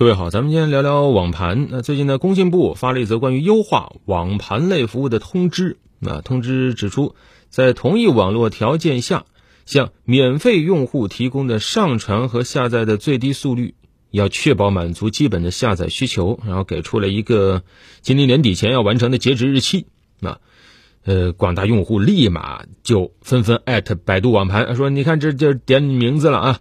各位好，咱们今天聊聊网盘。那最近呢，工信部发了一则关于优化网盘类服务的通知。那通知指出，在同一网络条件下，向免费用户提供的上传和下载的最低速率，要确保满足基本的下载需求。然后给出了一个今年年底前要完成的截止日期。那，呃，广大用户立马就纷纷艾特百度网盘，说：“你看，这就点你名字了啊。”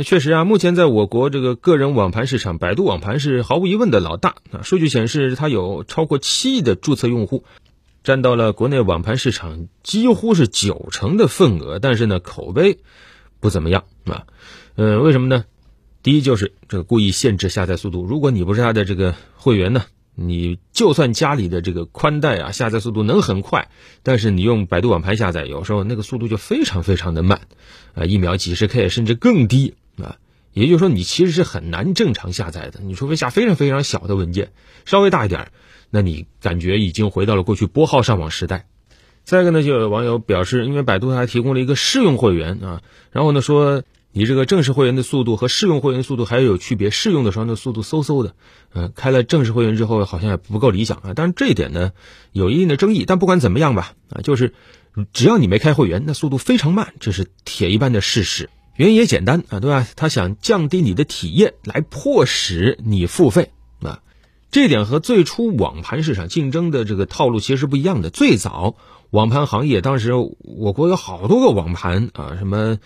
那确实啊，目前在我国这个个人网盘市场，百度网盘是毫无疑问的老大啊。数据显示，它有超过七亿的注册用户，占到了国内网盘市场几乎是九成的份额。但是呢，口碑不怎么样啊。嗯，为什么呢？第一就是这个故意限制下载速度。如果你不是他的这个会员呢，你就算家里的这个宽带啊，下载速度能很快，但是你用百度网盘下载，有时候那个速度就非常非常的慢啊，一秒几十 K 甚至更低。啊，也就是说，你其实是很难正常下载的。你除非下非常非常小的文件，稍微大一点，那你感觉已经回到了过去拨号上网时代。再一个呢，就有网友表示，因为百度还提供了一个试用会员啊，然后呢说你这个正式会员的速度和试用会员速度还有区别，试用的时候那速度嗖嗖的，嗯，开了正式会员之后好像也不够理想啊。但是这一点呢有一定的争议。但不管怎么样吧，啊，就是只要你没开会员，那速度非常慢，这是铁一般的事实。原因也简单啊，对吧？他想降低你的体验，来迫使你付费啊。这点和最初网盘市场竞争的这个套路其实是不一样的。最早网盘行业，当时我国有好多个网盘啊，什么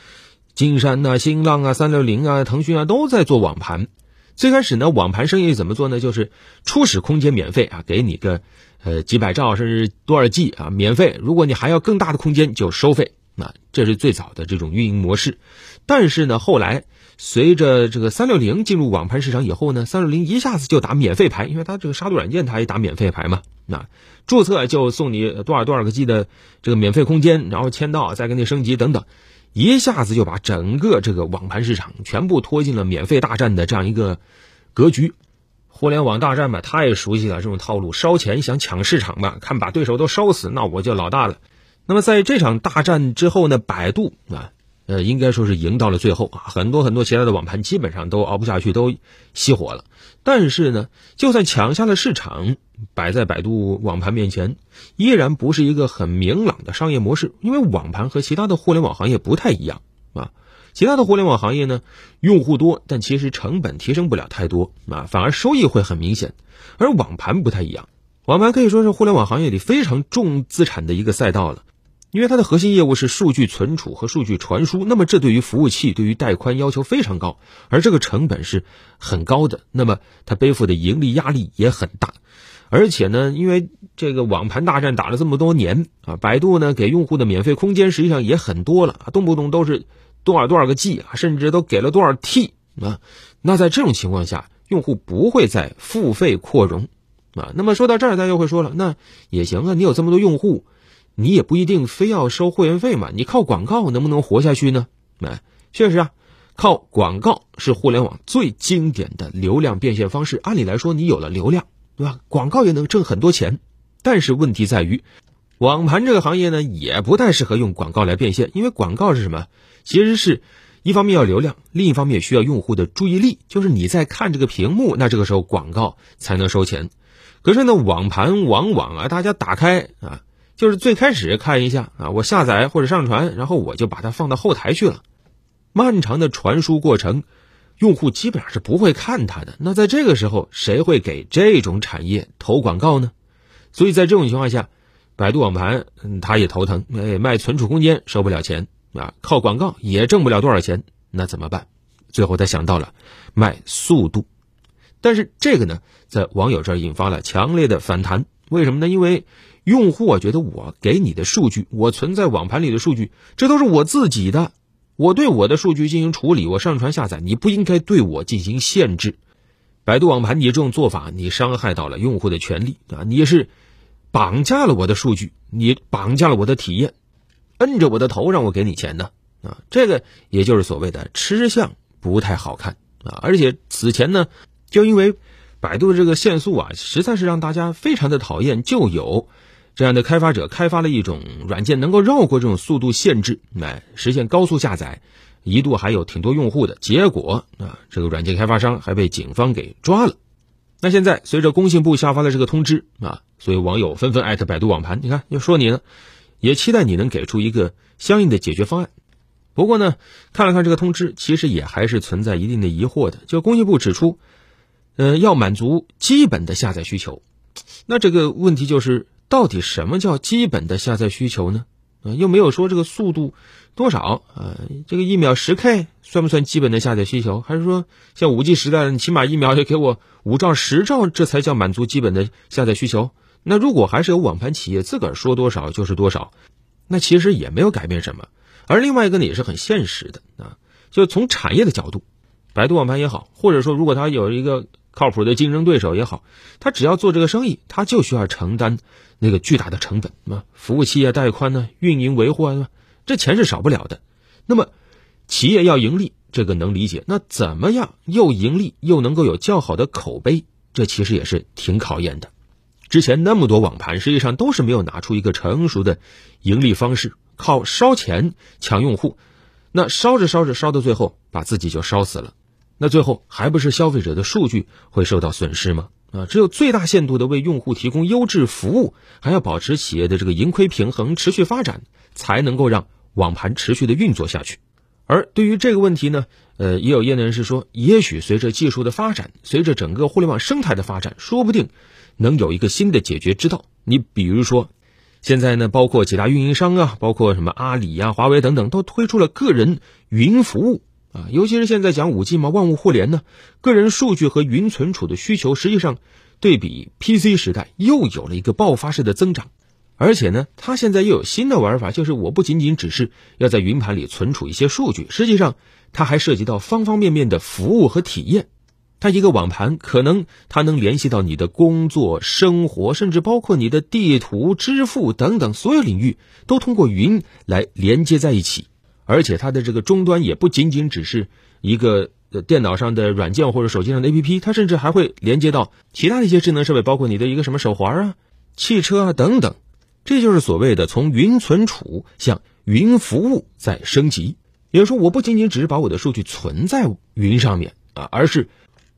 金山呐、新浪啊、三六零啊、腾讯啊，都在做网盘。最开始呢，网盘生意怎么做呢？就是初始空间免费啊，给你个呃几百兆甚至多少 G 啊，免费。如果你还要更大的空间，就收费。那这是最早的这种运营模式，但是呢，后来随着这个三六零进入网盘市场以后呢，三六零一下子就打免费牌，因为它这个杀毒软件它也打免费牌嘛。那注册就送你多少多少个 G 的这个免费空间，然后签到再给你升级等等，一下子就把整个这个网盘市场全部拖进了免费大战的这样一个格局。互联网大战嘛，太熟悉了这种套路，烧钱想抢市场吧，看把对手都烧死，那我就老大了。那么在这场大战之后呢，百度啊，呃，应该说是赢到了最后啊，很多很多其他的网盘基本上都熬不下去，都熄火了。但是呢，就算抢下了市场，摆在百度网盘面前，依然不是一个很明朗的商业模式，因为网盘和其他的互联网行业不太一样啊。其他的互联网行业呢，用户多，但其实成本提升不了太多啊，反而收益会很明显，而网盘不太一样，网盘可以说是互联网行业里非常重资产的一个赛道了。因为它的核心业务是数据存储和数据传输，那么这对于服务器、对于带宽要求非常高，而这个成本是很高的，那么它背负的盈利压力也很大。而且呢，因为这个网盘大战打了这么多年啊，百度呢给用户的免费空间实际上也很多了，动不动都是多少多少个 G 啊，甚至都给了多少 T 啊。那在这种情况下，用户不会再付费扩容啊。那么说到这儿，大家又会说了，那也行啊，你有这么多用户。你也不一定非要收会员费嘛？你靠广告能不能活下去呢？哎，确实啊，靠广告是互联网最经典的流量变现方式。按理来说，你有了流量，对吧？广告也能挣很多钱。但是问题在于，网盘这个行业呢，也不太适合用广告来变现，因为广告是什么？其实是一方面要流量，另一方面需要用户的注意力，就是你在看这个屏幕，那这个时候广告才能收钱。可是呢，网盘往往啊，大家打开啊。就是最开始看一下啊，我下载或者上传，然后我就把它放到后台去了。漫长的传输过程，用户基本上是不会看它的。那在这个时候，谁会给这种产业投广告呢？所以在这种情况下，百度网盘嗯，它也头疼。哎，卖存储空间收不了钱啊，靠广告也挣不了多少钱，那怎么办？最后他想到了卖速度。但是这个呢，在网友这引发了强烈的反弹。为什么呢？因为用户啊，觉得我给你的数据，我存在网盘里的数据，这都是我自己的。我对我的数据进行处理，我上传下载，你不应该对我进行限制。百度网盘，你这种做法，你伤害到了用户的权利啊！你是绑架了我的数据，你绑架了我的体验，摁着我的头让我给你钱呢啊！这个也就是所谓的吃相不太好看啊！而且此前呢，就因为百度的这个限速啊，实在是让大家非常的讨厌，就有。这样的开发者开发了一种软件，能够绕过这种速度限制，来实现高速下载，一度还有挺多用户的，结果啊，这个软件开发商还被警方给抓了。那现在随着工信部下发的这个通知啊，所以网友纷纷艾特百度网盘，你看又说你呢，也期待你能给出一个相应的解决方案。不过呢，看了看这个通知，其实也还是存在一定的疑惑的。就工信部指出，呃，要满足基本的下载需求，那这个问题就是，到底什么叫基本的下载需求呢？啊，又没有说这个速度多少啊，这个一秒十 K 算不算基本的下载需求？还是说像五 G 时代，你起码一秒要给我五兆、十兆，这才叫满足基本的下载需求？那如果还是有网盘企业自个儿说多少就是多少，那其实也没有改变什么。而另外一个呢，也是很现实的啊，就从产业的角度，百度网盘也好，或者说如果它有一个靠谱的竞争对手也好，他只要做这个生意，他就需要承担那个巨大的成本啊，服务器啊、带宽呢、运营维护啊，这钱是少不了的。那么，企业要盈利，这个能理解。那怎么样又盈利又能够有较好的口碑？这其实也是挺考验的。之前那么多网盘，实际上都是没有拿出一个成熟的盈利方式。靠烧钱抢用户，那烧着烧着烧到最后，把自己就烧死了。那最后还不是消费者的数据会受到损失吗？啊，只有最大限度的为用户提供优质服务，还要保持企业的这个盈亏平衡，持续发展，才能够让网盘持续的运作下去。而对于这个问题呢，呃，也有业内人士说，也许随着技术的发展，随着整个互联网生态的发展，说不定能有一个新的解决之道。你比如说。现在呢，包括几大运营商啊，包括什么阿里呀、华为等等，都推出了个人云服务啊。尤其是现在讲五 G 嘛，万物互联呢，个人数据和云存储的需求，实际上对比 PC 时代又有了一个爆发式的增长。而且呢，它现在又有新的玩法，就是我不仅仅只是要在云盘里存储一些数据，实际上它还涉及到方方面面的服务和体验。它一个网盘，可能它能联系到你的工作、生活，甚至包括你的地图、支付等等所有领域，都通过云来连接在一起。而且它的这个终端也不仅仅只是一个电脑上的软件或者手机上的 APP，它甚至还会连接到其他的一些智能设备，包括你的一个什么手环啊、汽车啊等等。这就是所谓的从云存储向云服务在升级。也就是说，我不仅仅只是把我的数据存在云上面啊，而是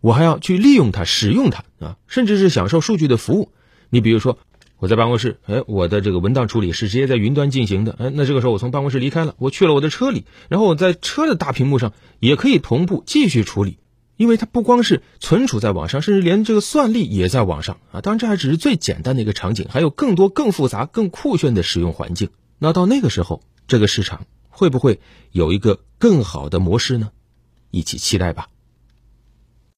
我还要去利用它、使用它啊，甚至是享受数据的服务。你比如说，我在办公室，哎，我的这个文档处理是直接在云端进行的，哎，那这个时候我从办公室离开了，我去了我的车里，然后我在车的大屏幕上也可以同步继续处理，因为它不光是存储在网上，甚至连这个算力也在网上啊。当然，这还只是最简单的一个场景，还有更多、更复杂、更酷炫的使用环境。那到那个时候，这个市场会不会有一个更好的模式呢？一起期待吧。